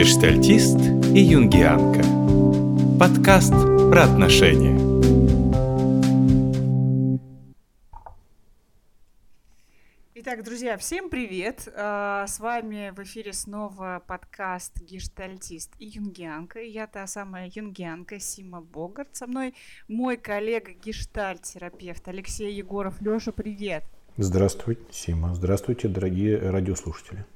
Гештальтист и юнгианка. Подкаст про отношения. Итак, друзья, всем привет! А, с вами в эфире снова подкаст «Гештальтист» и «Юнгианка». Я та самая юнгианка Сима Богарт. Со мной мой коллега гештальт-терапевт Алексей Егоров. Леша, привет! Здравствуйте, Сима. Здравствуйте, дорогие радиослушатели.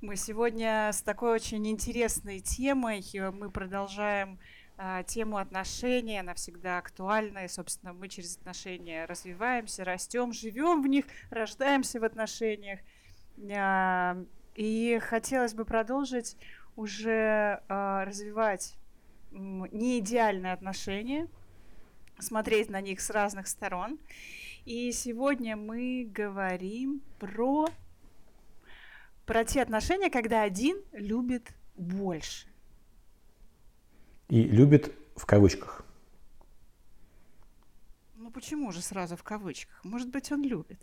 Мы сегодня с такой очень интересной темой. Мы продолжаем а, тему отношений. Она всегда актуальна. И, собственно, мы через отношения развиваемся, растем, живем в них, рождаемся в отношениях. А, и хотелось бы продолжить уже а, развивать не идеальные отношения, смотреть на них с разных сторон. И сегодня мы говорим про про те отношения, когда один любит больше. И любит в кавычках. Ну почему же сразу в кавычках? Может быть, он любит.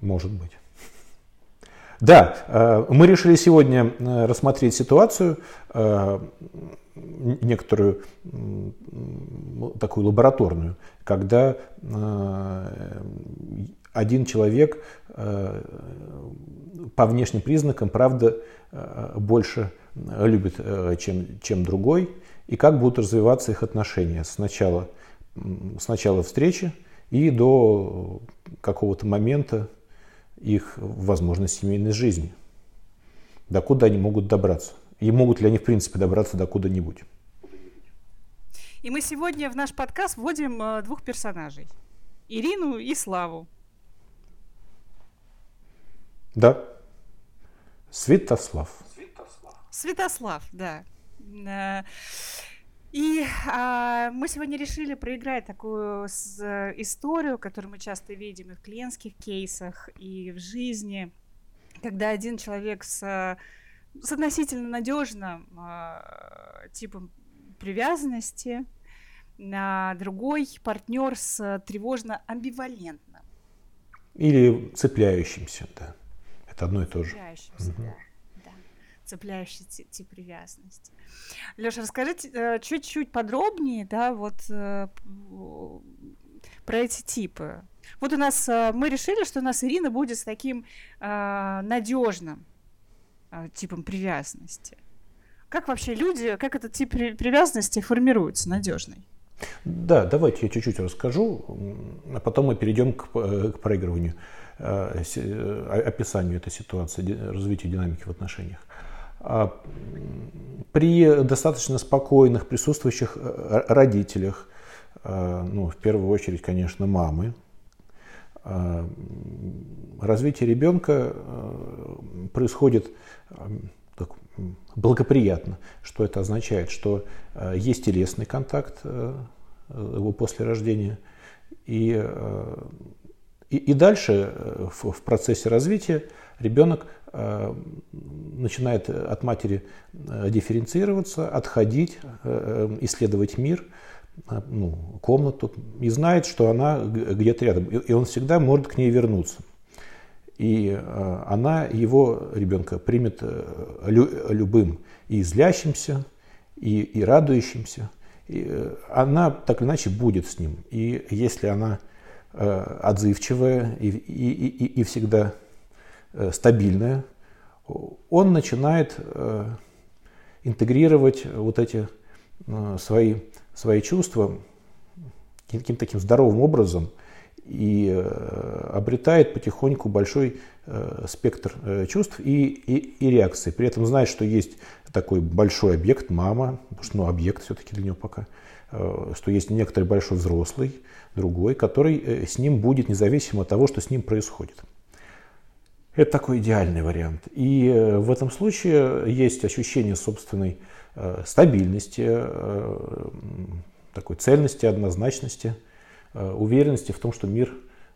Может быть. Да, э, мы решили сегодня э, рассмотреть ситуацию, э, некоторую такую лабораторную, когда один человек э, по внешним признакам, правда, э, больше любит, э, чем, чем другой, и как будут развиваться их отношения сначала, с начала встречи и до какого-то момента их, возможно, семейной жизни. До куда они могут добраться. И могут ли они, в принципе, добраться до куда-нибудь. И мы сегодня в наш подкаст вводим двух персонажей. Ирину и Славу. Да. Святослав. Святослав. да. Э, и а, мы сегодня решили проиграть такую с, историю, которую мы часто видим и в клиентских кейсах, и в жизни, когда один человек с, с относительно надежным а, типом привязанности, а другой партнер с тревожно-амбивалентным. Или цепляющимся, да. Это одно и то же. Угу. да. Цепляющий тип привязанности. Леша, расскажите э, чуть-чуть подробнее, да, вот э, про эти типы. Вот у нас э, мы решили, что у нас Ирина будет с таким надежным типом привязанности. Как вообще люди, как этот тип привязанности формируется надежный? Да, давайте я чуть-чуть расскажу, а потом мы перейдем к, к проигрыванию. Э, э, описанию этой ситуации, развитию динамики в отношениях. А при достаточно спокойных присутствующих э, родителях, ну, в первую очередь, конечно, мамы, развитие ребенка происходит так, благоприятно. Что это означает? Что есть телесный контакт его после рождения, и и, и дальше э, в, в процессе развития ребенок э, начинает от матери э, дифференцироваться, отходить, исследовать мир, ну, комнату, и знает, что она где-то рядом, и, он всегда может к ней вернуться. И она его, ребенка, примет лю, любым и злящимся, и, и радующимся. И, она так или иначе будет с ним. И если она Э, отзывчивая и, и, и, и всегда э, стабильная, он начинает э, интегрировать вот эти свои, свои чувства каким-то таким здоровым образом и обретает потихоньку большой спектр чувств и, и, и реакций. При этом знает, что есть такой большой объект, мама, потому что ну, объект все-таки для него пока, что есть некоторый большой взрослый, другой, который э, с ним будет независимо от того, что с ним происходит. Это такой идеальный вариант. И э, в этом случае есть ощущение собственной э, стабильности, такой цельности, однозначности, уверенности в том, что мир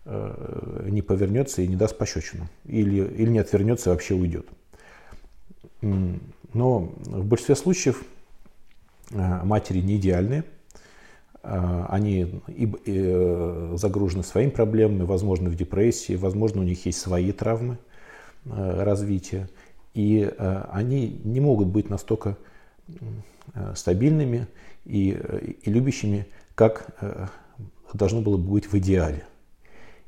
не повернется и не даст пощечину. Или, или не отвернется и вообще уйдет. Но в большинстве случаев матери не идеальные – они и, и загружены своими проблемами, возможно, в депрессии, возможно, у них есть свои травмы развития. И они не могут быть настолько стабильными и, и любящими, как должно было бы быть в идеале.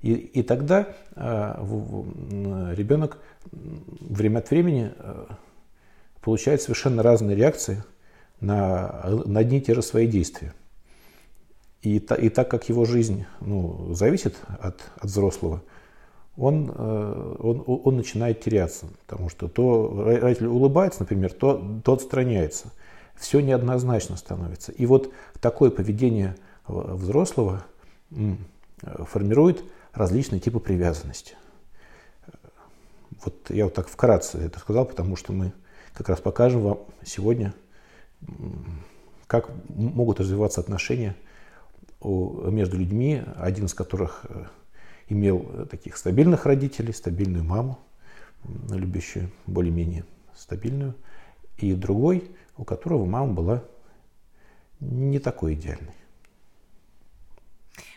И, и тогда э, ребенок время от времени э, получает совершенно разные реакции на, на одни и те же свои действия. И, и так как его жизнь ну, зависит от, от взрослого, он, э, он, он начинает теряться. Потому что то родитель улыбается, например, то, то отстраняется. Все неоднозначно становится. И вот такое поведение взрослого формирует различные типы привязанности. Вот я вот так вкратце это сказал, потому что мы как раз покажем вам сегодня, как могут развиваться отношения между людьми, один из которых э, имел таких стабильных родителей, стабильную маму, любящую более-менее стабильную, и другой, у которого мама была не такой идеальной.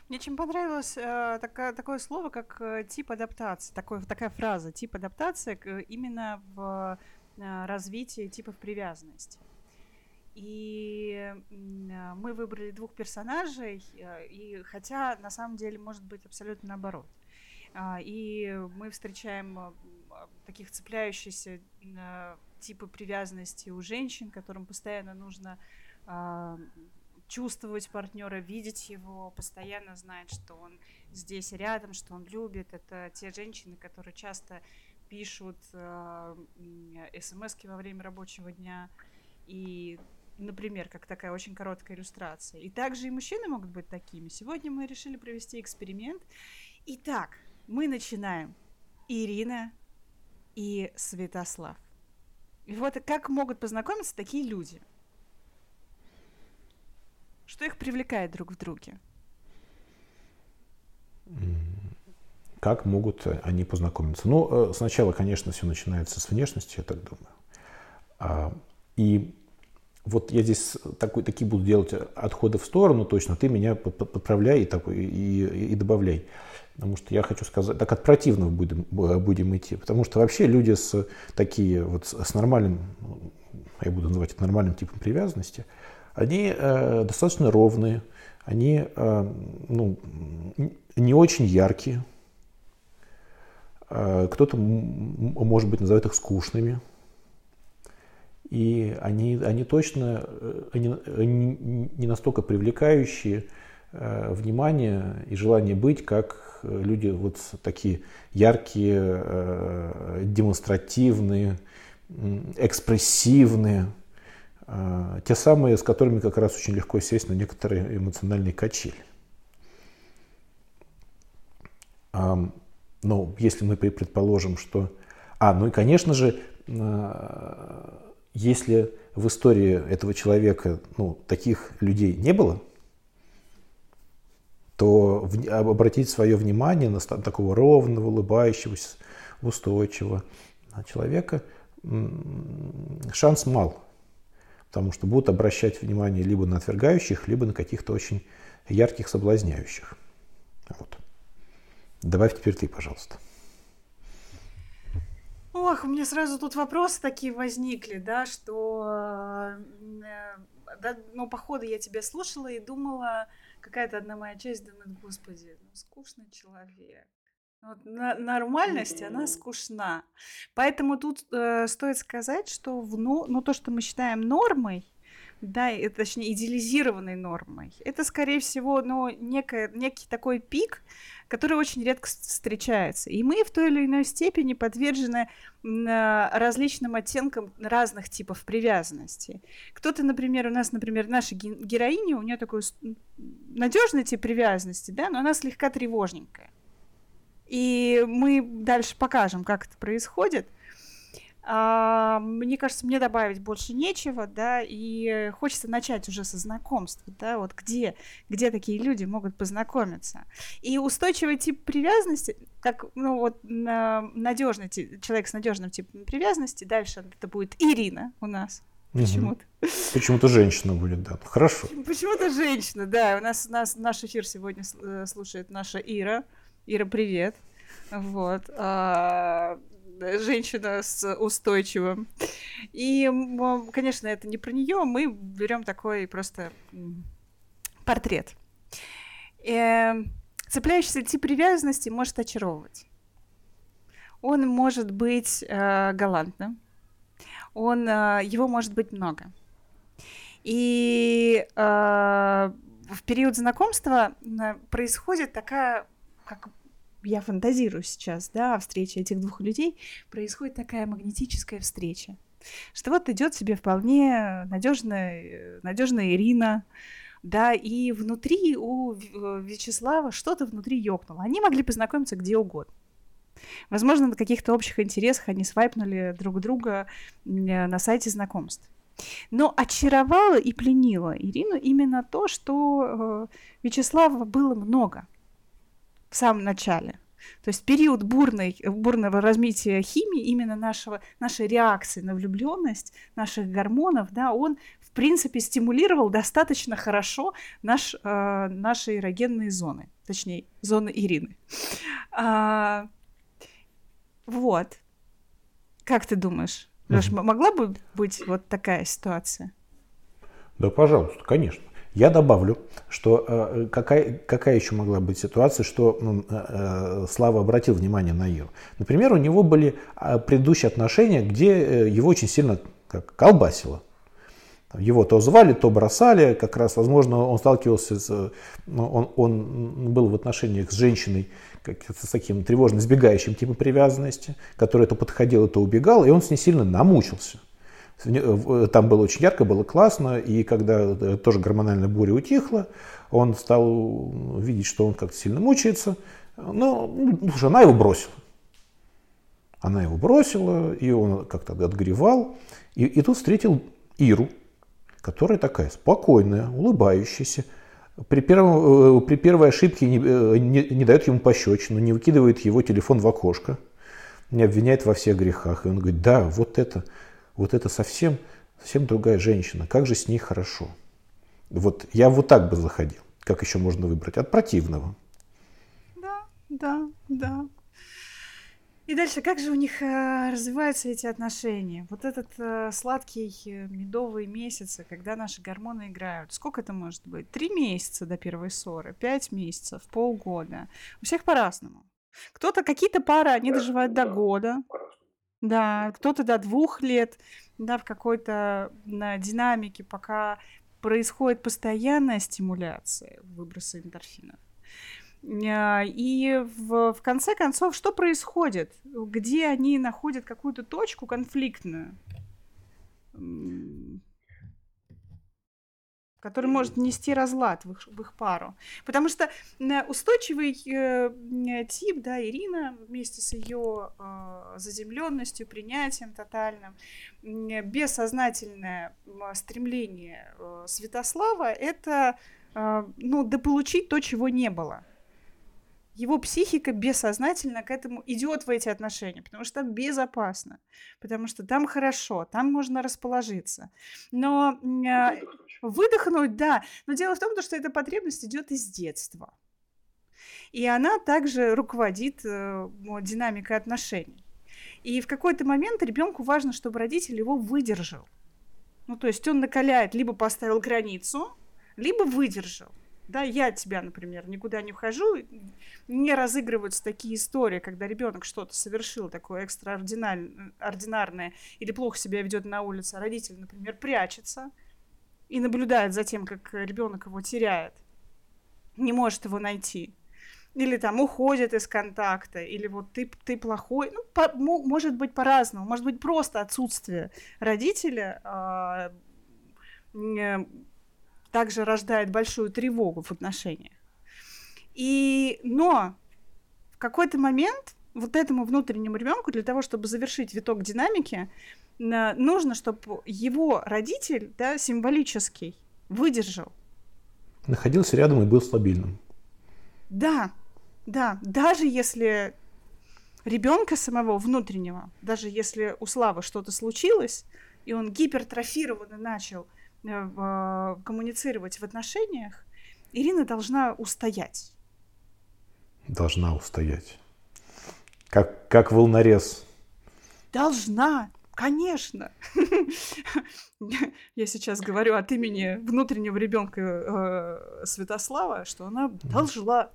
Мне очень понравилось э, такое, такое слово, как э, тип адаптации, такое, такая фраза, тип адаптации э, именно в э, развитии типов привязанности. И э, мы выбрали двух персонажей, э, и хотя на самом деле может быть абсолютно наоборот. Э, и мы встречаем э, таких цепляющихся э, типы привязанности у женщин, которым постоянно нужно э, чувствовать партнера, видеть его, постоянно знать, что он здесь рядом, что он любит. Это те женщины, которые часто пишут э, смс во время рабочего дня. И, например, как такая очень короткая иллюстрация. И также и мужчины могут быть такими. Сегодня мы решили провести эксперимент. Итак, мы начинаем. Ирина и Святослав. И вот как могут познакомиться такие люди – что их привлекает друг в друге? Как могут они познакомиться? Ну, э, сначала, конечно, все начинается с внешности, я так думаю. А, и вот я здесь такой, такие буду делать отходы в сторону точно, ты меня подправляй и, такой, и, и добавляй. Потому что я хочу сказать, так от противного будем, будем идти. Потому что вообще люди с такие вот с нормальным, я буду называть это нормальным типом привязанности – они э, достаточно ровные, они э, ну, не очень яркие. Э, кто-то, может быть, называет их скучными. И они, они точно э, они, они не настолько привлекающие э, внимание и желание быть, как люди вот такие яркие, э, демонстративные, экспрессивные. Те самые, с которыми как раз очень легко сесть на некоторые эмоциональные качели. Ну, если мы предположим, что... А, ну и, конечно же, если в истории этого человека ну, таких людей не было, то обратить свое внимание на такого ровного, улыбающегося, устойчивого человека шанс мал потому что будут обращать внимание либо на отвергающих, либо на каких-то очень ярких соблазняющих. Вот. Добавь теперь ты, пожалуйста. Ох, у меня сразу тут вопросы такие возникли, да, что, э, да, ну, походу я тебя слушала и думала, какая-то одна моя часть думает, господи, ну, скучный человек, вот, на, нормальность, она скучна. Поэтому тут э, стоит сказать, что в, ну, ну, то, что мы считаем нормой, да, это, точнее, идеализированной нормой, это, скорее всего, ну, некое, некий такой пик, который очень редко встречается. И мы в той или иной степени подвержены различным оттенкам разных типов привязанности. Кто-то, например, у нас, например, наша героиня, у нее такой надежный тип привязанности, да, но она слегка тревожненькая. И мы дальше покажем, как это происходит. А, мне кажется, мне добавить больше нечего, да, и хочется начать уже со знакомства, да, вот где, где такие люди могут познакомиться. И устойчивый тип привязанности, как, ну вот, надежный человек с надежным типом привязанности, дальше это будет Ирина у нас, Почему-то. Почему-то женщина будет, да. Хорошо. Почему-то женщина, да. У нас, у нас наш эфир сегодня э, слушает наша Ира. Ира, привет. Вот. А, женщина с устойчивым. И, конечно, это не про нее. Мы берем такой просто портрет. И, э, цепляющийся тип привязанности может очаровывать. Он может быть э, галантным. Он, э, его может быть много. И э, в период знакомства э, происходит такая, как я фантазирую сейчас, да, о встрече этих двух людей, происходит такая магнетическая встреча. Что вот идет себе вполне надежная, надежная Ирина, да, и внутри у Вячеслава что-то внутри ёкнуло. Они могли познакомиться где угодно. Возможно, на каких-то общих интересах они свайпнули друг друга на сайте знакомств. Но очаровало и пленило Ирину именно то, что э, Вячеслава было много в самом начале. То есть период бурной, бурного развития химии, именно нашего, нашей реакции на влюбленность, наших гормонов, да, он в принципе стимулировал достаточно хорошо наш, э, наши эрогенные зоны, точнее, зоны Ирины. А, вот. Как ты думаешь? Леш, могла бы быть вот такая ситуация? Да, пожалуйста, конечно. Я добавлю, что э, какая, какая еще могла быть ситуация, что ну, э, э, Слава обратил внимание на Иру. Например, у него были э, предыдущие отношения, где э, его очень сильно как, колбасило. Его то звали, то бросали. Как раз, возможно, он сталкивался с... Ну, он, он был в отношениях с женщиной, как, с таким тревожно избегающим типом привязанности, который то подходил, то убегал, и он с ней сильно намучился. Там было очень ярко, было классно, и когда э, тоже гормональная буря утихла, он стал видеть, что он как-то сильно мучается, ну, жена его бросила. Она его бросила, и он как-то отгревал. И, и тут встретил Иру, которая такая спокойная, улыбающаяся, при, первом, э, при первой ошибке не, э, не, не дает ему пощечину, не выкидывает его телефон в окошко, не обвиняет во всех грехах. И он говорит, да, вот это, вот это совсем, совсем другая женщина, как же с ней хорошо. Вот я вот так бы заходил. Как еще можно выбрать? От противного. Да, да, да. И дальше, как же у них э, развиваются эти отношения? Вот этот э, сладкий э, медовый месяц, когда наши гормоны играют. Сколько это может быть? Три месяца до первой ссоры, пять месяцев, полгода. У всех по-разному. Кто-то, какие-то пары, они доживают до года. Да, кто-то до двух лет, да, в какой-то на динамике, пока происходит постоянная стимуляция выброса эндорфинов. А, и в, в конце концов, что происходит? Где они находят какую-то точку конфликтную, который может нести разлад в их, в их пару. Потому что устойчивый э, тип, да, Ирина, вместе с ее э, заземленностью, принятием тотальным, бессознательное стремление э, Святослава это э, ну, дополучить то, чего не было его психика бессознательно к этому идет в эти отношения, потому что там безопасно, потому что там хорошо, там можно расположиться. Но э, выдохнуть, да, но дело в том, что эта потребность идет из детства. И она также руководит э, динамикой отношений. И в какой-то момент ребенку важно, чтобы родитель его выдержал. Ну, то есть он накаляет, либо поставил границу, либо выдержал да, я тебя, например, никуда не ухожу, не разыгрываются такие истории, когда ребенок что-то совершил такое экстраординарное или плохо себя ведет на улице, а родитель, например, прячется и наблюдает за тем, как ребенок его теряет, не может его найти. Или там уходит из контакта, или вот ты, ты плохой. Ну, по, может быть по-разному. Может быть просто отсутствие родителя э, также рождает большую тревогу в отношениях. И, но в какой-то момент вот этому внутреннему ребенку для того, чтобы завершить виток динамики, нужно, чтобы его родитель, да, символический, выдержал. Находился рядом и был стабильным. Да, да, даже если ребенка самого внутреннего, даже если у Славы что-то случилось, и он гипертрофированно начал коммуницировать в отношениях, Ирина должна устоять. Должна устоять. Как, как волнорез. Должна. Конечно. Я сейчас говорю от имени внутреннего ребенка э, Святослава, что она должна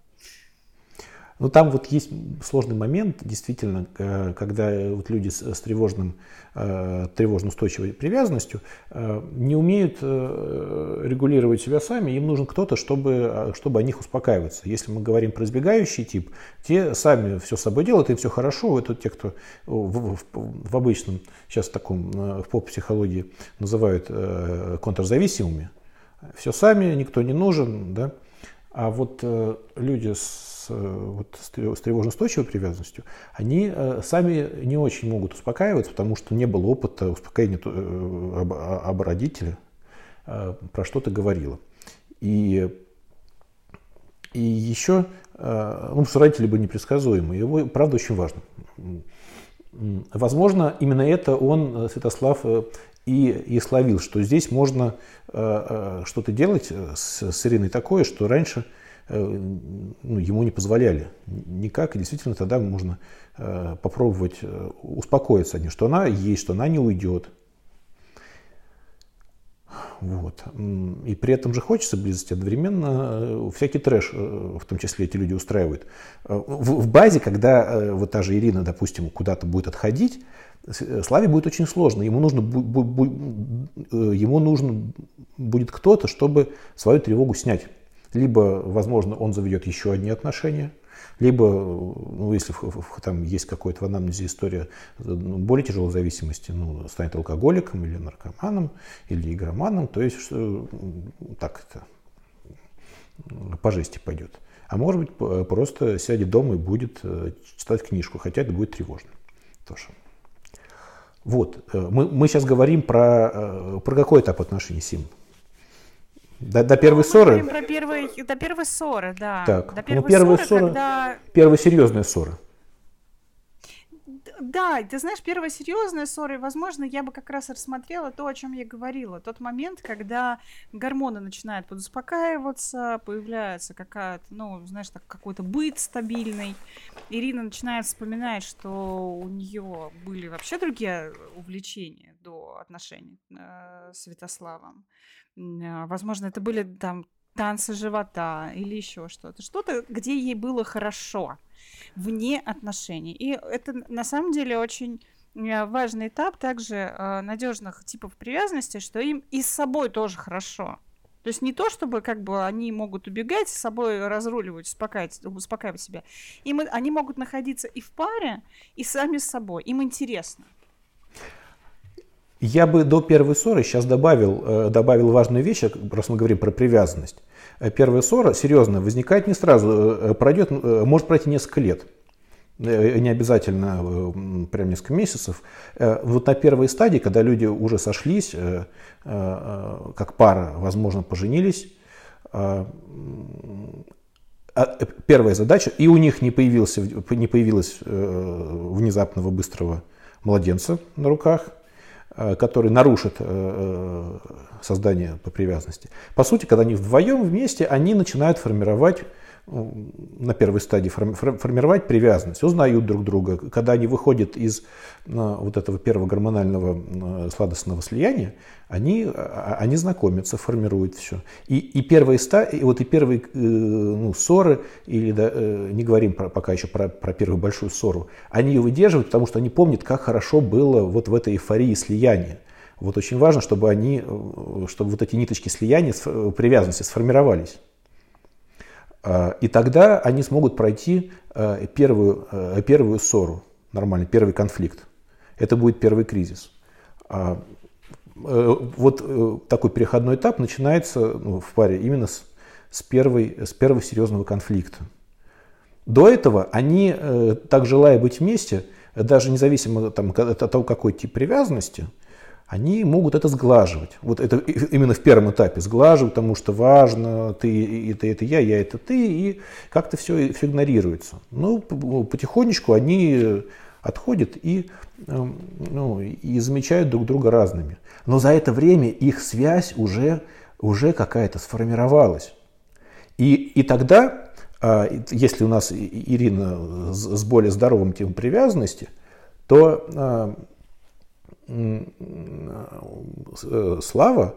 но там вот есть сложный момент, действительно, э, когда вот люди с, тревожным, э, тревожно-устойчивой привязанностью э, не умеют регулировать себя сами, им нужен кто-то, чтобы, чтобы о них успокаиваться. Если мы говорим про избегающий тип, те сами все с собой делают, им все хорошо. Это те, кто в, в, в обычном, сейчас таком, в поп-психологии называют контрзависимыми. Все сами, никто не нужен, да. А вот люди с с, вот, с тревожно-устойчивой привязанностью, они э, сами не очень могут успокаиваться, потому что не было опыта успокоения э, об, об родителе, э, про что то говорила. И, и еще, ну, что родители были непредсказуемы, его, правда, очень важно. Возможно, именно это он, Святослав, и, и словил, что здесь можно что-то делать с, с Ириной такое, что раньше Э, ну, ему не позволяли никак. И действительно тогда можно э, попробовать э, успокоиться, что она есть, что она не уйдет. Вот. И при этом же хочется близости одновременно. Всякий трэш, в том числе эти люди устраивают. В, в базе, когда вот та же Ирина, допустим, куда-то будет отходить, Славе будет очень сложно. Ему нужно, ему нужно будет кто-то, чтобы свою тревогу снять. Либо, возможно, он заведет еще одни отношения, либо, ну, если там есть какой-то в анамнезе история ну, более тяжелой зависимости, ну, станет алкоголиком или наркоманом, или игроманом, то есть что, так это по жести пойдет. А может быть, просто сядет дома и будет э, читать книжку, хотя это будет тревожно тоже. Вот, э, мы, мы сейчас говорим про, э, про какой этап отношений Сим? До, до первой ну, ссоры? Про первой, до первой ссоры, да. Так, до ну, первой ну первая ссоры, ссора, когда... первая серьезная ссора. Да, ты знаешь, первая серьезная ссора, и, возможно, я бы как раз рассмотрела то, о чем я говорила. Тот момент, когда гормоны начинают подуспокаиваться, появляется какая-то, ну, знаешь, так, какой-то быт стабильный. Ирина начинает вспоминать, что у нее были вообще другие увлечения до отношений э, с Святославом. А, возможно, это были там танцы живота или еще что-то. Что-то, где ей было хорошо, вне отношений. И это на самом деле очень э, важный этап также э, надежных типов привязанности, что им и с собой тоже хорошо. То есть не то, чтобы как бы они могут убегать, с собой разруливать, успокаивать, успокаивать себя. Им, они могут находиться и в паре, и сами с собой. Им интересно. Я бы до первой ссоры сейчас добавил, э, добавил важную вещь, раз мы говорим про привязанность. Э, первая ссора, серьезно, возникает не сразу, э, пройдет, может пройти несколько лет. Не обязательно прям несколько месяцев. Вот на первой стадии, когда люди уже сошлись, как пара, возможно, поженились, а, первая задача, и у них не, появился, не появилось внезапного быстрого младенца на руках – Э, который нарушит э, э, создание по привязанности. По сути, когда они вдвоем вместе, они начинают формировать на первой стадии формировать привязанность, узнают друг друга. Когда они выходят из вот этого первого гормонального сладостного слияния, они, а, они знакомятся, формируют все. И, и первые стадии, вот и первые ну, ссоры, или да, не говорим про, пока еще про, про первую большую ссору, они ее выдерживают, потому что они помнят, как хорошо было вот в этой эйфории слияния. Вот очень важно, чтобы они, чтобы вот эти ниточки слияния, привязанности сформировались. А, и тогда они смогут пройти а, первую, а, первую ссору, нормальный, первый конфликт. Это будет первый кризис. Э, вот э, такой переходной этап начинается ну, в паре именно с, с, первой, с первого серьезного конфликта. До этого они, э, так желая быть вместе, даже независимо там, от того, какой тип привязанности – они могут это сглаживать. Вот это именно в первом этапе сглаживать, потому что важно, ты это, это я, я это ты, и как-то все, все игнорируется. Но ну, потихонечку они, отходят и, эм, ну, и замечают друг друга разными. Но за это время их связь уже, уже какая-то сформировалась. И, и тогда, а, если у нас Ирина с более здоровым типом привязанности, то а, э, Слава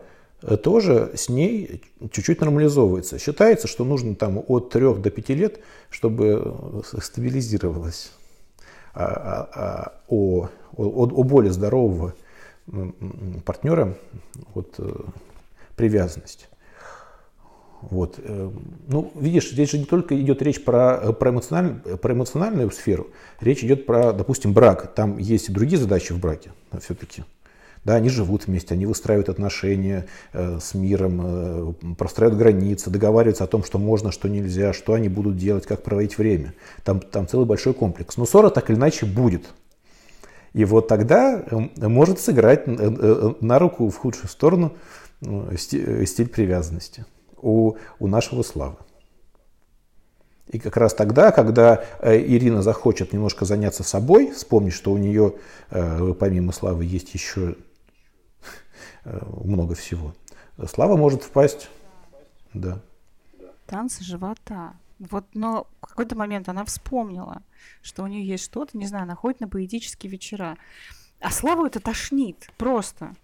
тоже с ней чуть-чуть нормализовывается. Считается, что нужно там от 3 до 5 лет, чтобы стабилизировалась а, а, а, о, о, более здорового партнера вот, э, привязанность. Вот. Э, ну, видишь, здесь же не только идет речь про, про, эмоциональ, про эмоциональную сферу, речь идет про, допустим, брак. Там есть и другие задачи в браке, все-таки. Да, они живут вместе, они выстраивают отношения э, с миром, э, простраивают границы, договариваются о том, что можно, что нельзя, что они будут делать, как проводить время. Там, там целый большой комплекс. Но ссора так или иначе будет. И вот тогда э, может сыграть э, э, на руку в худшую сторону стиль привязанности у, у нашего Славы. И как раз тогда, когда Ирина захочет немножко заняться собой, вспомнить, что у нее помимо Славы есть еще много всего, Слава может впасть. Да. Танцы живота. Вот, но в какой-то момент она вспомнила, что у нее есть что-то, не знаю, она ходит на поэтические вечера. А Славу это тошнит просто.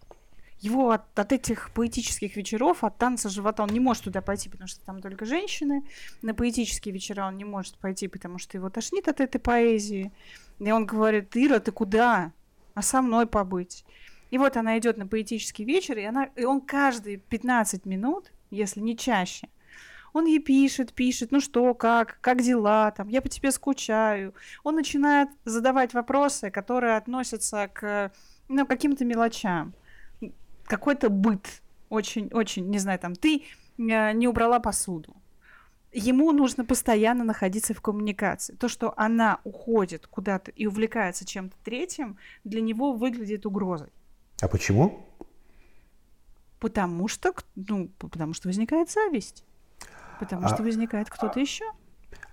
Его от, от этих поэтических вечеров, от танца живота, он не может туда пойти, потому что там только женщины. На поэтические вечера он не может пойти, потому что его тошнит от этой поэзии. И он говорит, Ира, ты куда? А со мной побыть. И вот она идет на поэтический вечер, и, она, и он каждые 15 минут, если не чаще, он ей пишет, пишет, ну что, как, как дела, там, я по тебе скучаю. Он начинает задавать вопросы, которые относятся к ну, каким-то мелочам. Какой-то быт. Очень, очень, не знаю, там, ты э, не убрала посуду. Ему нужно постоянно находиться в коммуникации. То, что она уходит куда-то и увлекается чем-то третьим, для него выглядит угрозой. А почему? Потому что, ну, потому что возникает зависть. Потому а, что возникает кто-то еще.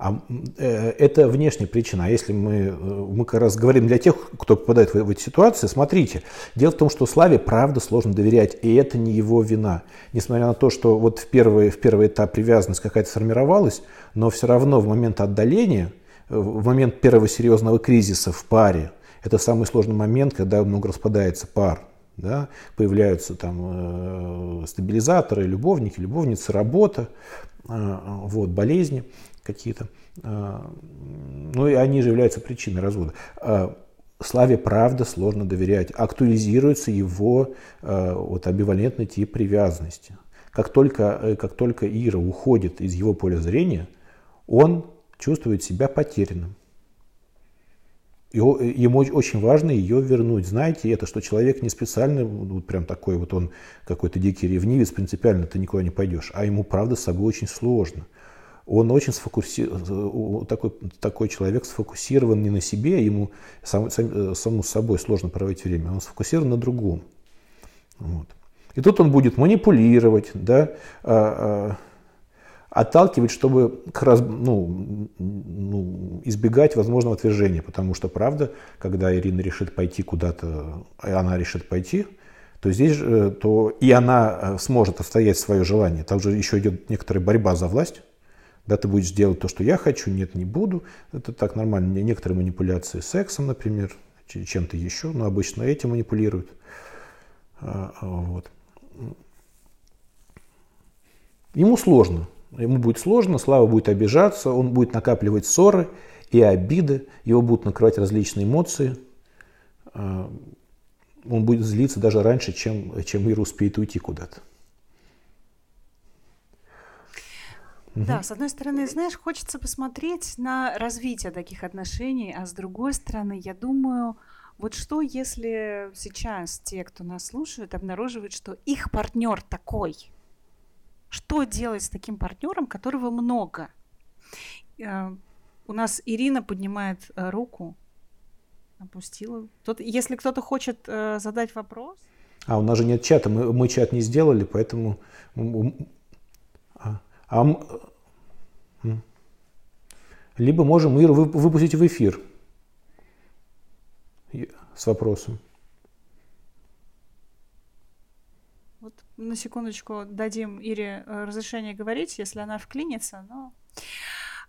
А э, это внешняя причина. А если мы, э, мы как раз говорим для тех, кто попадает в, в эти ситуации, смотрите, дело в том, что Славе правда сложно доверять, и это не его вина. Несмотря на то, что вот в первый, в первый этап привязанность какая-то сформировалась, но все равно в момент отдаления, э, в момент первого серьезного кризиса в паре, это самый сложный момент, когда много распадается пар. Да, появляются там э, стабилизаторы, любовники, любовницы, работа. А, вот, болезни какие-то. А, ну и они же являются причиной развода. А, Славе правда сложно доверять. Актуализируется его вот, амбивалентный тип привязанности. Как только, э, как только Ира уходит из его поля зрения, он чувствует себя потерянным. ему очень важно ее вернуть. Знаете, это что человек не специально, вот прям такой вот он какой-то дикий ревнивец, принципиально ты никуда не пойдешь. А ему, правда, с собой очень сложно он очень сфокусирован, такой, такой человек сфокусирован не на себе, ему сам, сам, саму собой сложно проводить время, он сфокусирован на другом. Вот. И тут он будет манипулировать, да, а, а, отталкивать, чтобы как раз, ну, ну, избегать возможного отвержения, потому что, правда, когда Ирина решит пойти куда-то, она решит пойти, то здесь же, то и она э, сможет отстоять свое желание. Там же еще идет некоторая борьба за власть, да, ты будешь делать то, что я хочу, нет, не буду. Это так нормально. Некоторые манипуляции сексом, например, чем-то еще, но обычно этим манипулируют. А, а, вот. Ему сложно. Ему будет сложно, Слава будет обижаться, он будет накапливать ссоры и обиды, его будут накрывать различные эмоции. А, он будет злиться даже раньше, чем, чем Ира успеет уйти куда-то. Угу. Да, с одной стороны, знаешь, хочется посмотреть на развитие таких отношений, а с другой стороны, я думаю, вот что, если сейчас те, кто нас слушает, обнаруживают, что их партнер такой? Что делать с таким партнером, которого много? Э, у нас Ирина поднимает э, руку, опустила. Тут, если кто-то хочет э, задать вопрос. А у нас же нет чата, мы, мы чат не сделали, поэтому а, либо можем Иру выпустить в эфир. с вопросом. Вот на секундочку дадим Ире э, разрешение говорить, если она вклинится, но...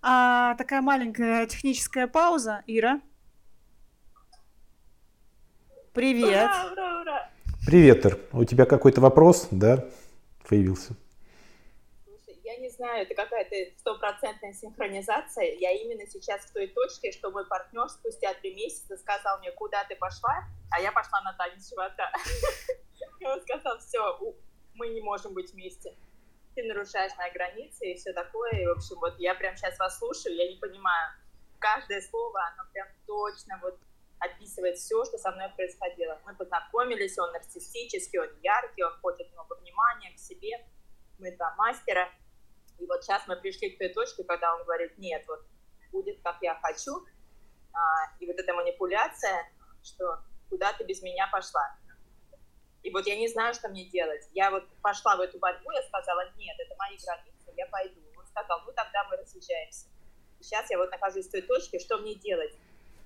А, такая маленькая техническая пауза. Ира. Привет. Ура, ура, ура. Привет, Ир. У тебя какой-то вопрос, да, появился? Знаю, это какая-то стопроцентная синхронизация. Я именно сейчас в той точке, что мой партнер спустя три месяца сказал мне, куда ты пошла, а я пошла на танец живота. И он сказал, все, мы не можем быть вместе. Ты нарушаешь мои границы и все такое. И, в общем, вот я прям сейчас вас слушаю, я не понимаю. Каждое слово, оно прям точно вот описывает все, что со мной происходило. Мы познакомились, он нарциссический, он яркий, он хочет много внимания к себе. Мы два мастера. И вот сейчас мы пришли к той точке, когда он говорит, нет, вот будет, как я хочу. А, и вот эта манипуляция, что куда ты без меня пошла. И вот я не знаю, что мне делать. Я вот пошла в эту борьбу, я сказала, нет, это мои границы, я пойду. Он сказал, ну тогда мы разъезжаемся. И сейчас я вот нахожусь в той точке, что мне делать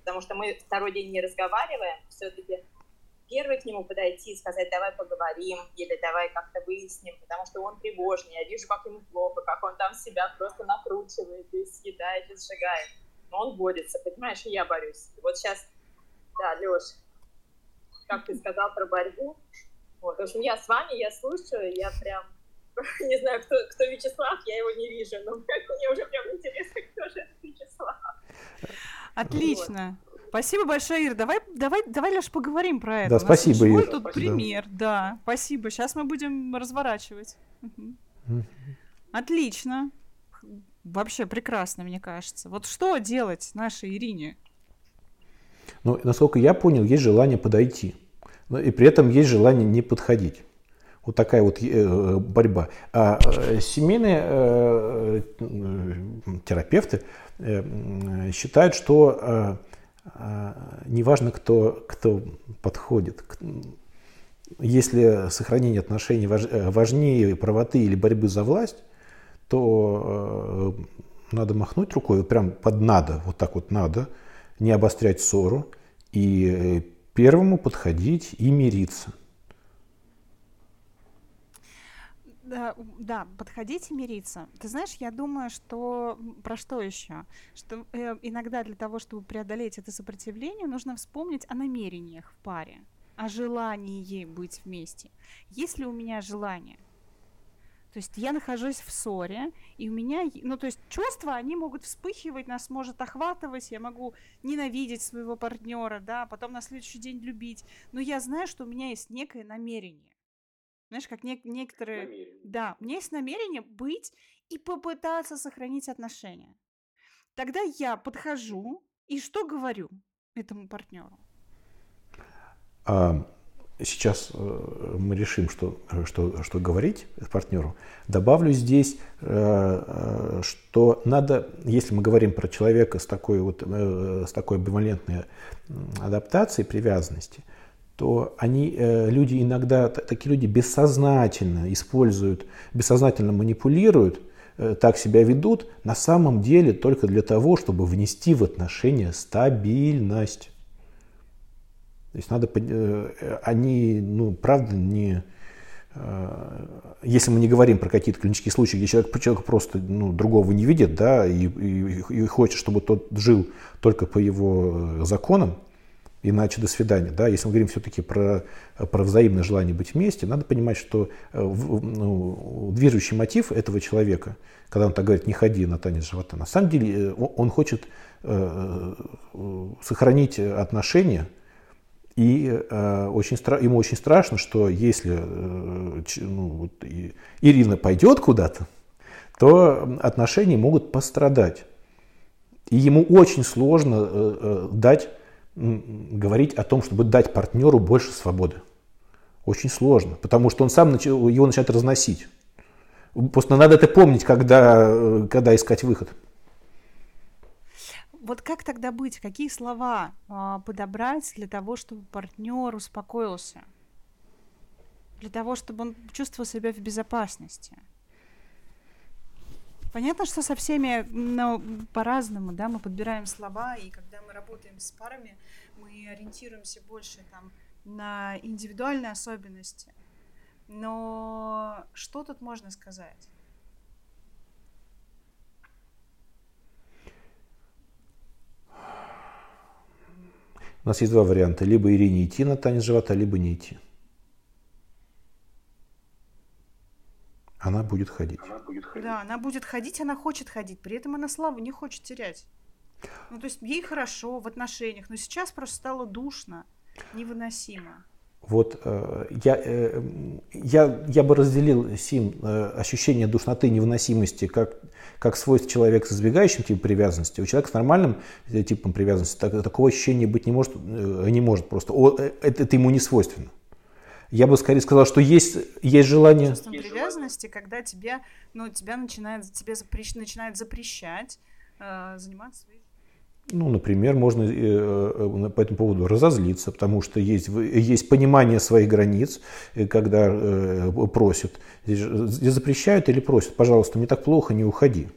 потому что мы второй день не разговариваем, все-таки первый к нему подойти и сказать, давай поговорим, или давай как-то выясним, потому что он тревожный, я вижу, как ему плохо, как он там себя просто накручивает и съедает, и сжигает. Но он борется, понимаешь, и я борюсь. Вот сейчас, да, Леш, как ты сказал про борьбу, вот, в общем, я с вами, я слушаю, я прям не знаю, кто, кто Вячеслав, я его не вижу, но мне уже прям интересно, кто же Вячеслав. Отлично. Спасибо большое, Ир. Давай, давай, давай, Леш, поговорим про это. Да, спасибо, Ир. тут пример, да. Спасибо. Сейчас мы будем разворачивать. Угу. Отлично. Вообще прекрасно, мне кажется. Вот что делать нашей Ирине? Ну, насколько я понял, есть желание подойти. Но и при этом есть желание не подходить. Вот такая вот э, борьба. А э, семейные э, терапевты считают, что неважно, кто, кто подходит. Если сохранение отношений важнее правоты или борьбы за власть, то надо махнуть рукой, прям под надо, вот так вот надо, не обострять ссору и первому подходить и мириться – Да, да, подходить мириться. Ты знаешь, я думаю, что про что еще? Что э, иногда для того, чтобы преодолеть это сопротивление, нужно вспомнить о намерениях в паре, о желании быть вместе. Есть ли у меня желание? То есть я нахожусь в ссоре, и у меня, ну то есть чувства, они могут вспыхивать, нас может охватывать, я могу ненавидеть своего партнера, да, потом на следующий день любить, но я знаю, что у меня есть некое намерение. Знаешь, как не- некоторые... Намерение. Да, у меня есть намерение быть и попытаться сохранить отношения. Тогда я подхожу и что говорю этому партнеру? А, сейчас э, мы решим, что, что, что говорить партнеру. Добавлю здесь, э, э, что надо, если мы говорим про человека с такой, вот, с такой амбивалентной адаптацией, привязанности – то они, э, люди иногда, такие люди бессознательно используют, бессознательно манипулируют, э, так себя ведут, на самом деле только для того, чтобы внести в отношения стабильность. То есть надо, э, они, ну, правда, не, если мы не говорим про какие-то клинические случаи, где человек, человек просто ну, другого не видит, да, и, и, и хочет, чтобы тот жил только по его законам, иначе до свидания. Да? Если мы говорим все-таки про, про взаимное желание быть вместе, надо понимать, что э, ну, движущий мотив этого человека, когда он так говорит, не ходи на танец живота, на самом деле э, он хочет э, сохранить отношения, и э, очень стра- ему очень страшно, что если э, ну, вот, и, Ирина пойдет куда-то, то отношения могут пострадать. И ему очень сложно э, э, дать говорить о том, чтобы дать партнеру больше свободы. Очень сложно, потому что он сам его начинает разносить. Просто надо это помнить, когда, когда искать выход. Вот как тогда быть? Какие слова э, подобрать для того, чтобы партнер успокоился? Для того, чтобы он чувствовал себя в безопасности? Понятно, что со всеми, но по-разному, да, мы подбираем слова, и когда мы работаем с парами, мы ориентируемся больше там на индивидуальные особенности. Но что тут можно сказать? У нас есть два варианта. Либо Ирине идти на танец живота, либо не идти. Она будет ходить. Она будет ходить. Да, она будет ходить, она хочет ходить. При этом она славу не хочет терять. Ну, то есть ей хорошо в отношениях, но сейчас просто стало душно, невыносимо. Вот э, я, э, я, я бы разделил, Сим, э, ощущение душноты, невыносимости как, как свойство человека с избегающим типом привязанности. У человека с нормальным типом привязанности так, такого ощущения быть не может, не может просто. О, это, это ему не свойственно. Я бы скорее сказал, что есть, есть желание... Чувство привязанности, когда тебя, ну, тебя начинает, тебе запрещ, начинает запрещать э, заниматься своей ну, например, можно э, э, по этому поводу разозлиться, потому что есть, есть понимание своих границ, э, когда просят. Здесь запрещают или просят, пожалуйста, мне так плохо, не уходи.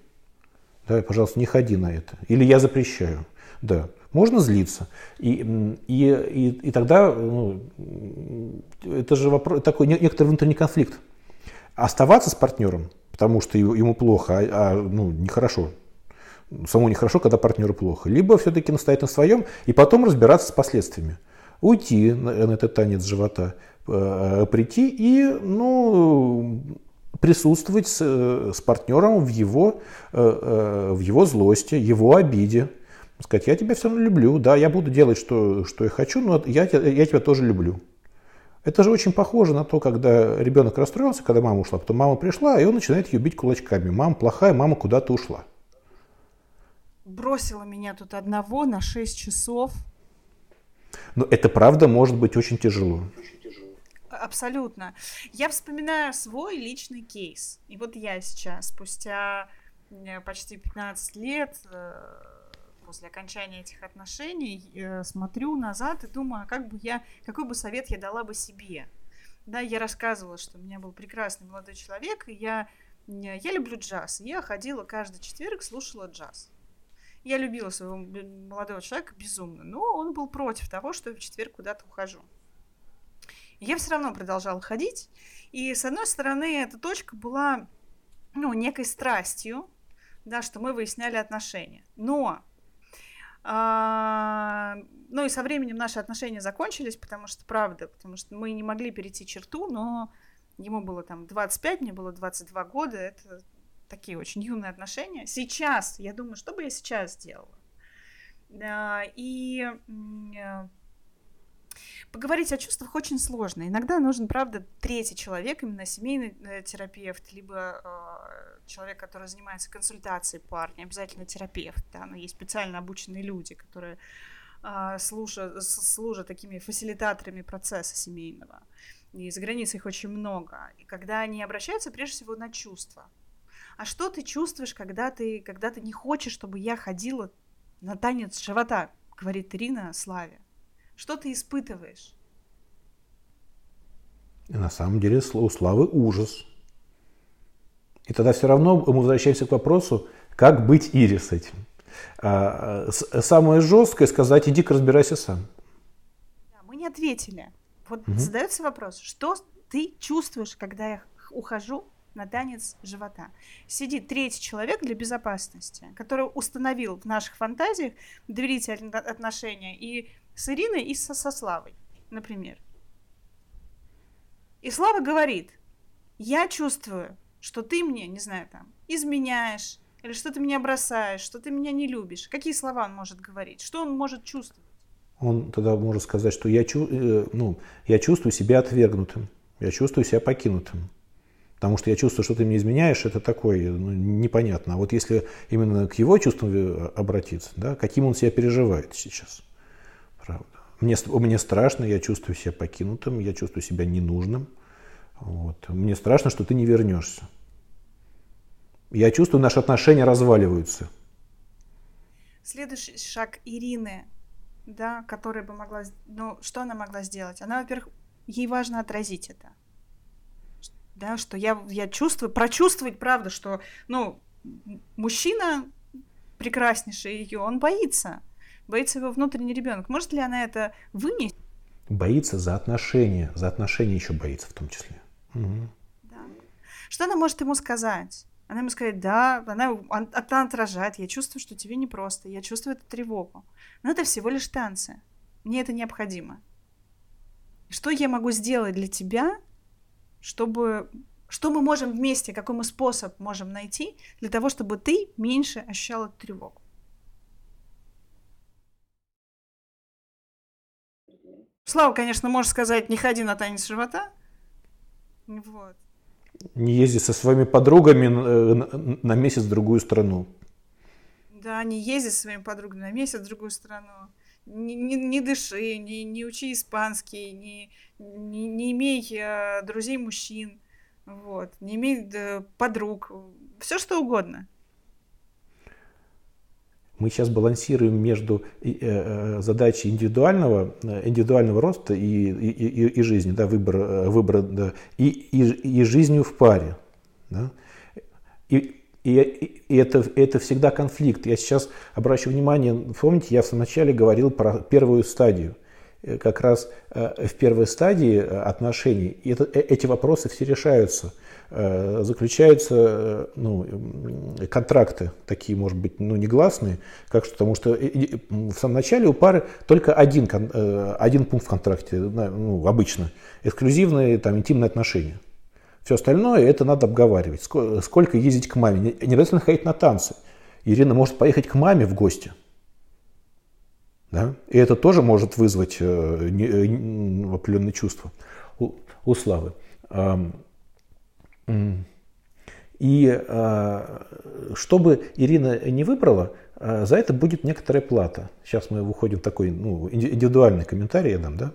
Да, пожалуйста, не ходи на это. Или я запрещаю. Да, можно злиться. И, и, и, и тогда ну, это же вопрос, такой некоторый внутренний конфликт. Оставаться с партнером, потому что ему плохо, а, а ну, нехорошо, самому нехорошо, когда партнеру плохо. Либо все-таки настоять на своем и потом разбираться с последствиями. Уйти на, этот танец живота, э, прийти и ну, присутствовать с, с партнером в его, э, э, в его злости, его обиде. Сказать, я тебя все равно люблю, да, я буду делать, что, что я хочу, но я, я тебя тоже люблю. Это же очень похоже на то, когда ребенок расстроился, когда мама ушла, потом мама пришла, и он начинает ее бить кулачками. Мама плохая, мама куда-то ушла бросила меня тут одного на 6 часов. Но это правда может быть очень тяжело. Абсолютно. Я вспоминаю свой личный кейс. И вот я сейчас, спустя э, почти 15 лет э, после окончания этих отношений, э, смотрю назад и думаю, а как бы я, какой бы совет я дала бы себе. Да, я рассказывала, что у меня был прекрасный молодой человек, и я, я люблю джаз. Я ходила каждый четверг, слушала джаз. Я любила своего молодого человека безумно, но он был против того, что я в четверг куда-то ухожу. я все равно продолжала ходить, и с одной стороны эта точка была ну, некой страстью, да, что мы выясняли отношения. Но а, ну и со временем наши отношения закончились, потому что, правда, потому что мы не могли перейти черту, но ему было там 25, мне было 22 года, это такие очень юные отношения. Сейчас, я думаю, что бы я сейчас сделала? И э, поговорить о чувствах очень сложно. Иногда нужен, правда, третий человек, именно семейный э, терапевт, либо э, человек, который занимается консультацией пар, не обязательно терапевт, да, но есть специально обученные люди, которые служат, служат такими фасилитаторами процесса семейного. И за границей их очень много. И когда они обращаются прежде всего на чувства, а что ты чувствуешь, когда ты, когда ты не хочешь, чтобы я ходила на танец живота, говорит Ирина Славе. Что ты испытываешь? И на самом деле у Славы ужас. И тогда все равно мы возвращаемся к вопросу, как быть Ире с этим. А, самое жесткое сказать, иди-ка разбирайся сам. Да, мы не ответили. Вот угу. задается вопрос, что ты чувствуешь, когда я ухожу на танец живота. Сидит третий человек для безопасности, который установил в наших фантазиях доверительные отношения и с Ириной, и со, со Славой, например. И Слава говорит, я чувствую, что ты мне, не знаю, там, изменяешь, или что ты меня бросаешь, что ты меня не любишь. Какие слова он может говорить? Что он может чувствовать? Он тогда может сказать, что я, э, ну, я чувствую себя отвергнутым, я чувствую себя покинутым. Потому что я чувствую, что ты мне изменяешь, это такое ну, непонятно. А вот если именно к его чувствам э, обратиться, да, каким он себя переживает сейчас, правда. Мне, мне страшно, я чувствую себя покинутым, я чувствую себя ненужным. Вот. Мне страшно, что ты не вернешься. Я чувствую, наши отношения разваливаются. Следующий шаг Ирины, да, которая бы могла, ну, что она могла сделать? Она, во-первых, ей важно отразить это да, что я, я чувствую, прочувствовать, правда, что, ну, мужчина прекраснейший ее, он боится. Боится его внутренний ребенок. Может ли она это вынести? Боится за отношения. За отношения еще боится в том числе. Угу. Да. Что она может ему сказать? Она ему сказать, да, она, она отражает, я чувствую, что тебе непросто, я чувствую эту тревогу. Но это всего лишь танцы. Мне это необходимо. Что я могу сделать для тебя, чтобы... Что мы можем вместе, какой мы способ можем найти для того, чтобы ты меньше ощущал эту тревогу? Слава, конечно, можешь сказать, не ходи на танец живота. Вот. Не езди со своими подругами э, на месяц в другую страну. Да, не езди со своими подругами на месяц в другую страну. Не, не, не дыши, не, не учи испанский, не, не, не имей э, друзей мужчин, вот, не имей подруг, все что угодно. Мы сейчас балансируем между э, э, задачей индивидуального, индивидуального роста и, и, и, и жизни, да, выбора, выбора да, и, и, и жизнью в паре. Да. И, и, и это, это всегда конфликт. Я сейчас обращу внимание, помните, я в самом начале говорил про первую стадию. Как раз в первой стадии отношений это, эти вопросы все решаются – Э, заключаются э, ну, контракты, такие, может быть, ну, негласные, как что, потому что в самом начале у пары только один, э, один пункт в контракте, ну, обычно, эксклюзивные там, интимные отношения. Все остальное это надо обговаривать. Сколько ездить к маме. Не обязательно ходить на танцы. Ирина может поехать к маме в гости. Да? И это тоже может вызвать определенные чувства у, у Славы. И а, чтобы Ирина не выбрала, а, за это будет некоторая плата. Сейчас мы выходим в такой ну, индивидуальный комментарий, я дам, да?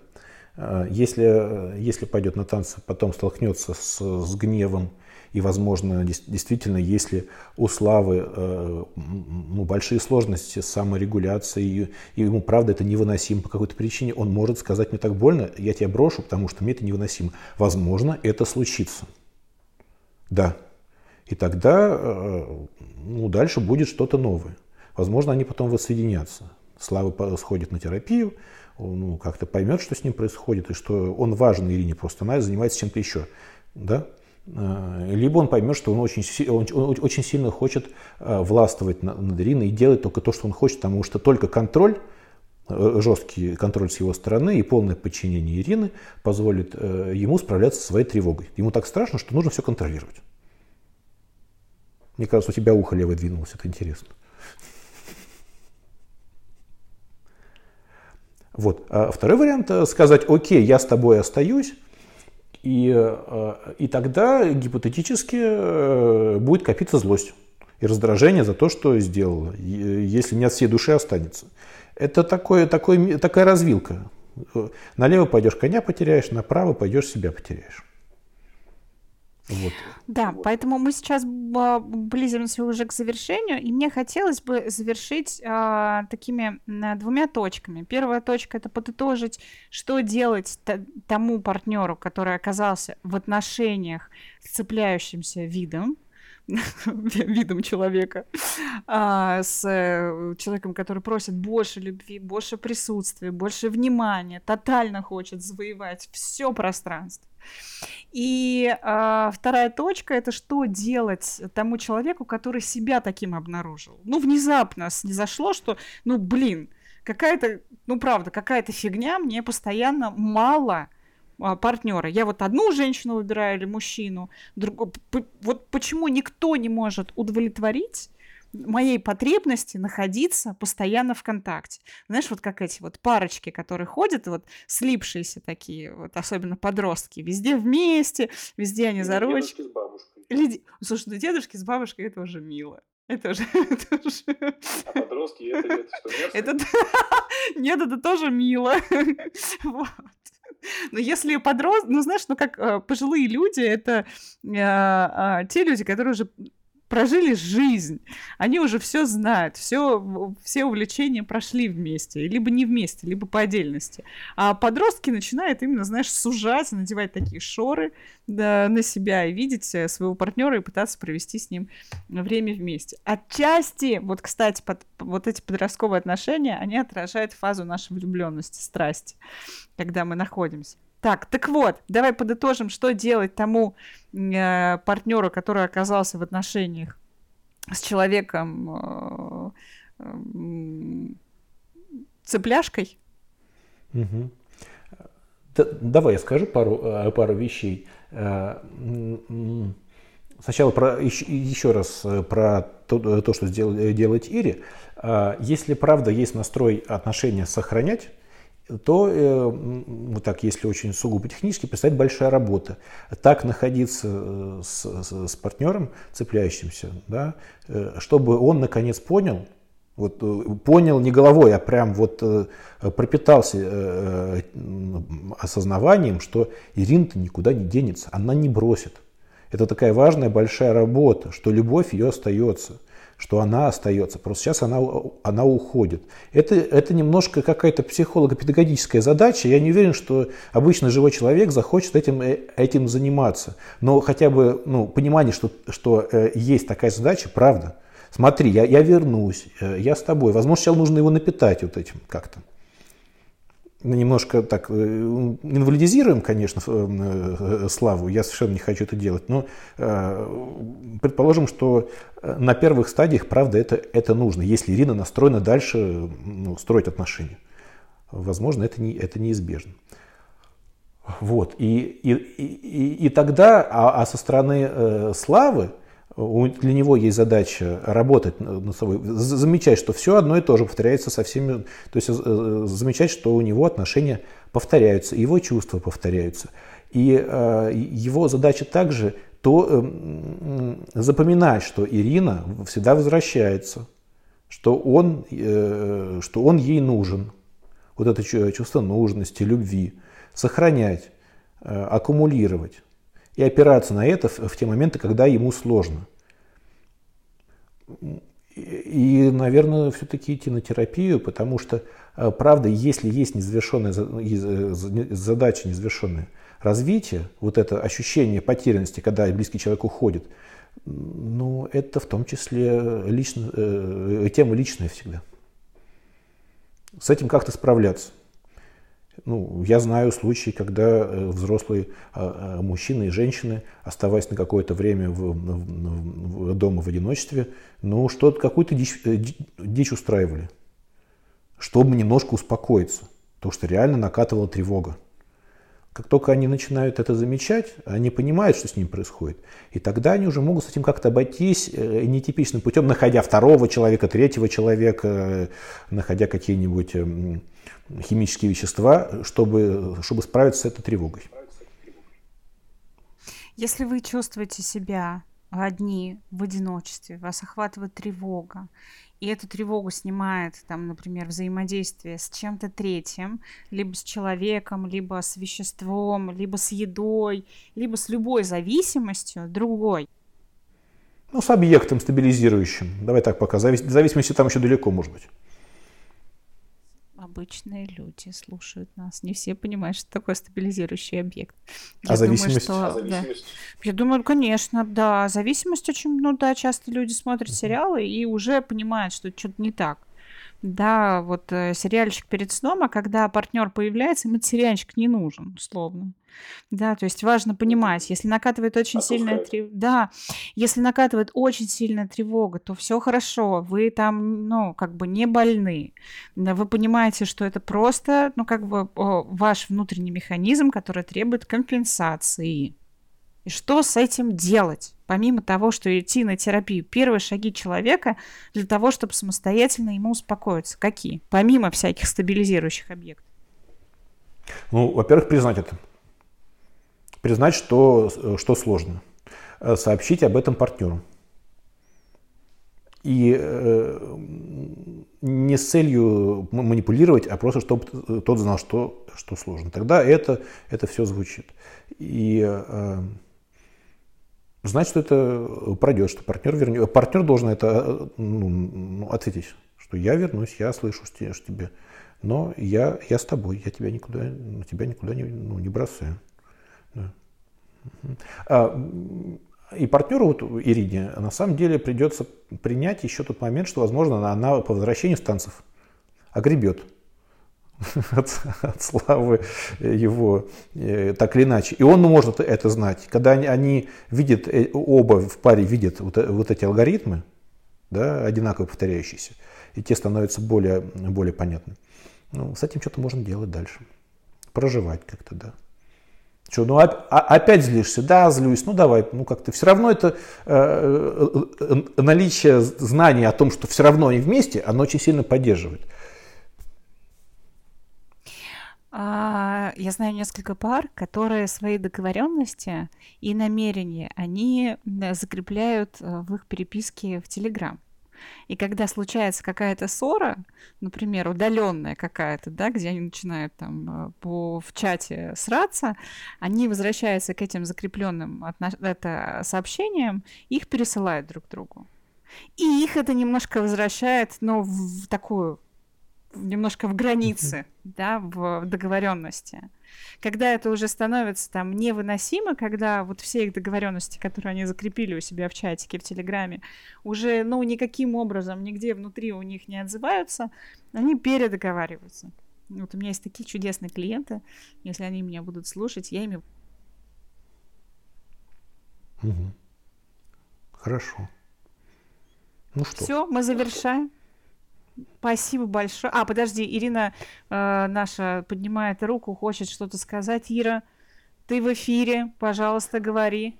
А, если, если пойдет на танцы, потом столкнется с, с гневом, и, возможно, действительно, если у Славы ну, большие сложности с саморегуляцией, и ему, правда, это невыносимо по какой-то причине, он может сказать, мне так больно, я тебя брошу, потому что мне это невыносимо. Возможно, это случится. Да. И тогда э, ну, дальше будет что-то новое. Возможно, они потом воссоединятся. Слава сходит на терапию, ну, как-то поймет, что с ним происходит, и что он важен Ирине, просто она занимается чем-то еще. Да? Э, либо он поймет, что он очень, он, он очень сильно хочет э, властвовать над Ириной и делать только то, что он хочет, потому что только контроль, жесткий контроль с его стороны и полное подчинение Ирины позволит ему справляться со своей тревогой. Ему так страшно, что нужно все контролировать. Мне кажется, у тебя ухо левое двинулось, это интересно. Вот. А второй вариант э, сказать, окей, я с тобой остаюсь, и, э, и тогда гипотетически э, будет копиться злость и раздражение за то, что сделала, если не от всей души останется. Это такое, такое, такая развилка. Налево пойдешь, коня потеряешь, направо пойдешь, себя потеряешь. Вот. Да, вот. поэтому мы сейчас а, близимся уже к завершению, и мне хотелось бы завершить а, такими а, двумя точками. Первая точка это подытожить, что делать тому партнеру, который оказался в отношениях с цепляющимся видом, видом человека, а, с э, человеком, который просит больше любви, больше присутствия, больше внимания, тотально хочет завоевать все пространство. И а, вторая точка это что делать тому человеку, который себя таким обнаружил. Ну, внезапно снизошло, что, ну, блин, какая-то, ну, правда, какая-то фигня, мне постоянно мало а, партнера. Я вот одну женщину выбираю или мужчину. Друг... Вот почему никто не может удовлетворить моей потребности находиться постоянно в контакте. Знаешь, вот как эти вот парочки, которые ходят, вот слипшиеся такие, вот особенно подростки, везде вместе, везде они за ручки. Или... Слушай, ну дедушки с бабушкой это уже мило. Это уже... Это уже... А подростки это, это что, это, Нет, это тоже мило. вот. Но если подрост... Ну, знаешь, ну как э, пожилые люди, это э, э, те люди, которые уже прожили жизнь, они уже все знают, все, все увлечения прошли вместе, либо не вместе, либо по отдельности. А подростки начинают именно, знаешь, сужать, надевать такие шоры да, на себя и видеть э, своего партнера и пытаться провести с ним время вместе. Отчасти, вот, кстати, под, вот эти подростковые отношения, они отражают фазу нашей влюбленности, страсти, когда мы находимся. Так, так вот, давай подытожим, что делать тому э, партнеру, который оказался в отношениях с человеком э, э, цепляшкой. Угу. Да, давай я скажу пару, э, пару вещей. Э, сначала про, еще, еще раз э, про то, то что сделать, делать Ири. Если правда есть настрой отношения сохранять, то, э, вот так, если очень сугубо технически, предстоит большая работа. Так находиться э, с, с, с партнером, цепляющимся, да, э, чтобы он наконец понял, вот понял не головой, а прям вот пропитался осознаванием, что Ирина-то никуда не денется, она не бросит. Это такая важная большая работа, что любовь ее остается что она остается. Просто сейчас она, она уходит. Это, это немножко какая-то психолого-педагогическая задача. Я не уверен, что обычно живой человек захочет этим, э, этим заниматься. Но хотя бы ну, понимание, что, что э, есть такая задача, правда. Смотри, я, я вернусь, э, я с тобой. Возможно, сейчас нужно его напитать вот этим как-то немножко так э, инвалидизируем, конечно, э, славу, я совершенно не хочу это делать, но э, предположим, что на первых стадиях, правда, это, это нужно, если Ирина настроена дальше ну, строить отношения. Возможно, это, не, это неизбежно. Вот. И, и, и, и тогда, а, а со стороны э, славы, для него есть задача работать над собой, замечать, что все одно и то же повторяется со всеми, то есть э, замечать, что у него отношения повторяются, его чувства повторяются. И э, его задача также то э, запоминать, что Ирина всегда возвращается, что он, э, что он ей нужен, вот это чувство нужности, любви, сохранять, э, аккумулировать и опираться на это в, те моменты, когда ему сложно. И, наверное, все-таки идти на терапию, потому что, э, правда, если есть незавершенная э, задача, незавершенное развитие, вот это ощущение потерянности, когда близкий человек уходит, ну, это в том числе лично, э, тема личная всегда. С этим как-то справляться. Ну, я знаю случаи, когда э, взрослые а, а, мужчины и женщины, оставаясь на какое-то время в, в, в, дома в одиночестве, ну, что-то, какую-то дичь, э, дичь устраивали, чтобы немножко успокоиться, потому что реально накатывала тревога. Как только они начинают это замечать, они понимают, что с ним происходит. И тогда они уже могут с этим как-то обойтись э, нетипичным путем, находя второго человека, третьего человека, находя какие-нибудь эм, химические вещества, чтобы, чтобы справиться с этой тревогой. Если вы чувствуете себя одни в одиночестве, вас охватывает тревога, и эту тревогу снимает, там, например, взаимодействие с чем-то третьим, либо с человеком, либо с веществом, либо с едой, либо с любой зависимостью другой. Ну, с объектом стабилизирующим. Давай так пока. Зависимости там еще далеко, может быть обычные люди слушают нас. Не все понимают, что такое стабилизирующий объект. Я а зависимость? Думаю, что, а Да. Я думаю, конечно, да. Зависимость очень, ну да, часто люди смотрят сериалы и уже понимают, что что-то не так. Да, вот э, сериальчик перед сном, а когда партнер появляется, ему сериальчик не нужен, условно. Да, то есть важно понимать, если накатывает очень сильная тревога, да, если накатывает очень сильная тревога, то все хорошо, вы там, ну, как бы не больны. Вы понимаете, что это просто, ну, как бы ваш внутренний механизм, который требует компенсации. И что с этим делать? Помимо того, что идти на терапию, первые шаги человека для того, чтобы самостоятельно ему успокоиться. Какие? Помимо всяких стабилизирующих объектов. Ну, во-первых, признать это. Признать, что, что сложно. Э, сообщить об этом партнеру. И э, не с целью манипулировать, а просто чтобы тот знал, что, что сложно. Тогда это, это все звучит. И э, значит, это пройдет, что партнер вернет. Партнер должен это ну, ну, ответить, что я вернусь, я слышу что тебе, но я, я с тобой, я тебя никуда, тебя никуда не, ну, не бросаю. Да. А, и партнеру, вот Ирине, на самом деле придется принять еще тот момент, что, возможно, она по возвращению с танцев огребет от, от славы его э, так или иначе. И он может это знать. Когда они, они видят, э, оба в паре видят вот, э, вот эти алгоритмы, да, одинаково повторяющиеся, и те становятся более, более понятны. Ну, с этим что-то можно делать дальше. Проживать как-то, да. Что, ну а, опять злишься? Да, злюсь. Ну давай, ну как-то все равно это э, наличие знания о том, что все равно они вместе, оно очень сильно поддерживает. А, я знаю несколько пар, которые свои договоренности и намерения они закрепляют э, в их переписке в Телеграм. И когда случается какая-то ссора, например, удаленная какая-то, да, где они начинают там э, по, в чате сраться, они возвращаются к этим закрепленным отнош... это, сообщениям, их пересылают друг другу. И их это немножко возвращает, ну, в такую немножко в границы, да, в договоренности. Когда это уже становится там невыносимо, когда вот все их договоренности, которые они закрепили у себя в чатике, в Телеграме, уже, ну, никаким образом нигде внутри у них не отзываются, они передоговариваются. Вот у меня есть такие чудесные клиенты, если они меня будут слушать, я ими... Угу. Хорошо. Ну что? Все, мы завершаем. Спасибо большое. А, подожди, Ирина э, наша поднимает руку, хочет что-то сказать. Ира, ты в эфире, пожалуйста, говори.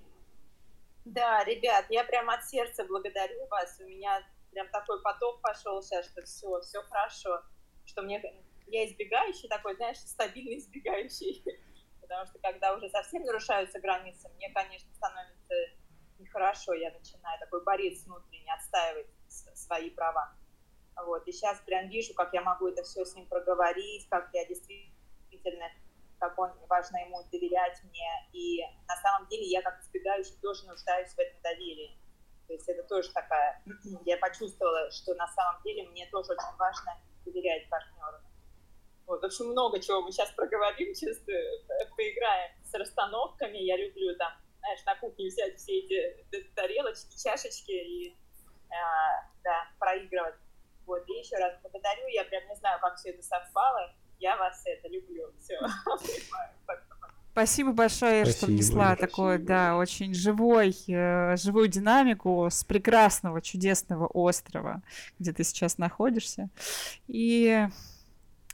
Да, ребят, я прям от сердца благодарю вас. У меня прям такой поток пошел сейчас, что все, все хорошо. Что мне я избегающий такой, знаешь, стабильный избегающий. Потому что когда уже совсем нарушаются границы, мне, конечно, становится нехорошо. Я начинаю такой борец внутренне отстаивать свои права. Вот. И сейчас прям вижу, как я могу это все с ним проговорить, как я действительно, как он, важно ему доверять мне. И на самом деле я как избегающий тоже нуждаюсь в этом доверии. То есть это тоже такая, я почувствовала, что на самом деле мне тоже очень важно доверять партнеру. Вот, в общем, много чего мы сейчас проговорим, чисто поиграем с расстановками. Я люблю там, знаешь, на кухне взять все эти тарелочки, чашечки и э, да, проигрывать. Вот, и еще раз благодарю, я прям не знаю, как все это совпало, я вас это люблю, все. Спасибо большое, Спасибо. что внесла такое, да, очень живой, э, живую динамику с прекрасного, чудесного острова, где ты сейчас находишься. И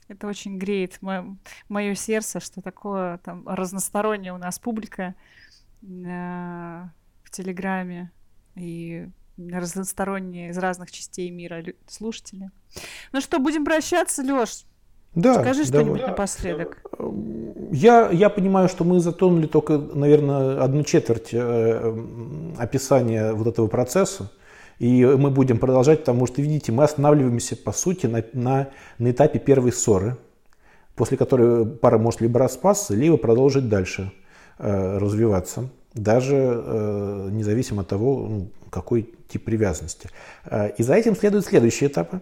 это очень греет мо- мое сердце, что такое там разносторонняя у нас публика э, в Телеграме. И разносторонние из разных частей мира слушатели. Ну что, будем прощаться, Лёш? Да, Скажи что-нибудь да, напоследок. Я, я понимаю, что мы затронули только, наверное, одну четверть э, описания вот этого процесса. И мы будем продолжать, потому что, видите, мы останавливаемся, по сути, на, на, на этапе первой ссоры, после которой пара может либо распасться, либо продолжить дальше э, развиваться даже э, независимо от того, ну, какой тип привязанности. Э, и за этим следуют следующие этапы,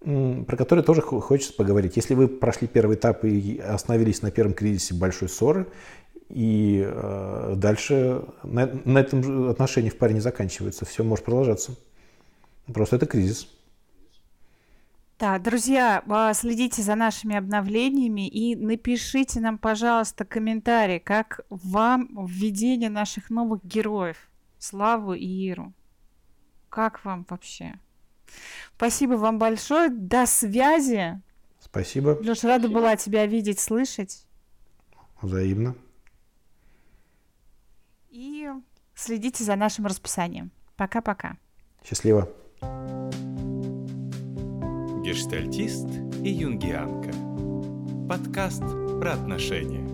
про которые тоже хочется поговорить. Если вы прошли первый этап и остановились на первом кризисе большой ссоры, и э, дальше на, на этом отношении в паре не заканчивается, все может продолжаться. Просто это кризис. Да, друзья, а, следите за нашими обновлениями и напишите нам, пожалуйста, комментарий, как вам введение наших новых героев, Славу и Иру. Как вам вообще? Спасибо вам большое. До связи. Спасибо. Леш, рада Спасибо. была тебя видеть, слышать. Взаимно. И следите за нашим расписанием. Пока-пока. Счастливо гештальтист и юнгианка. Подкаст про отношения.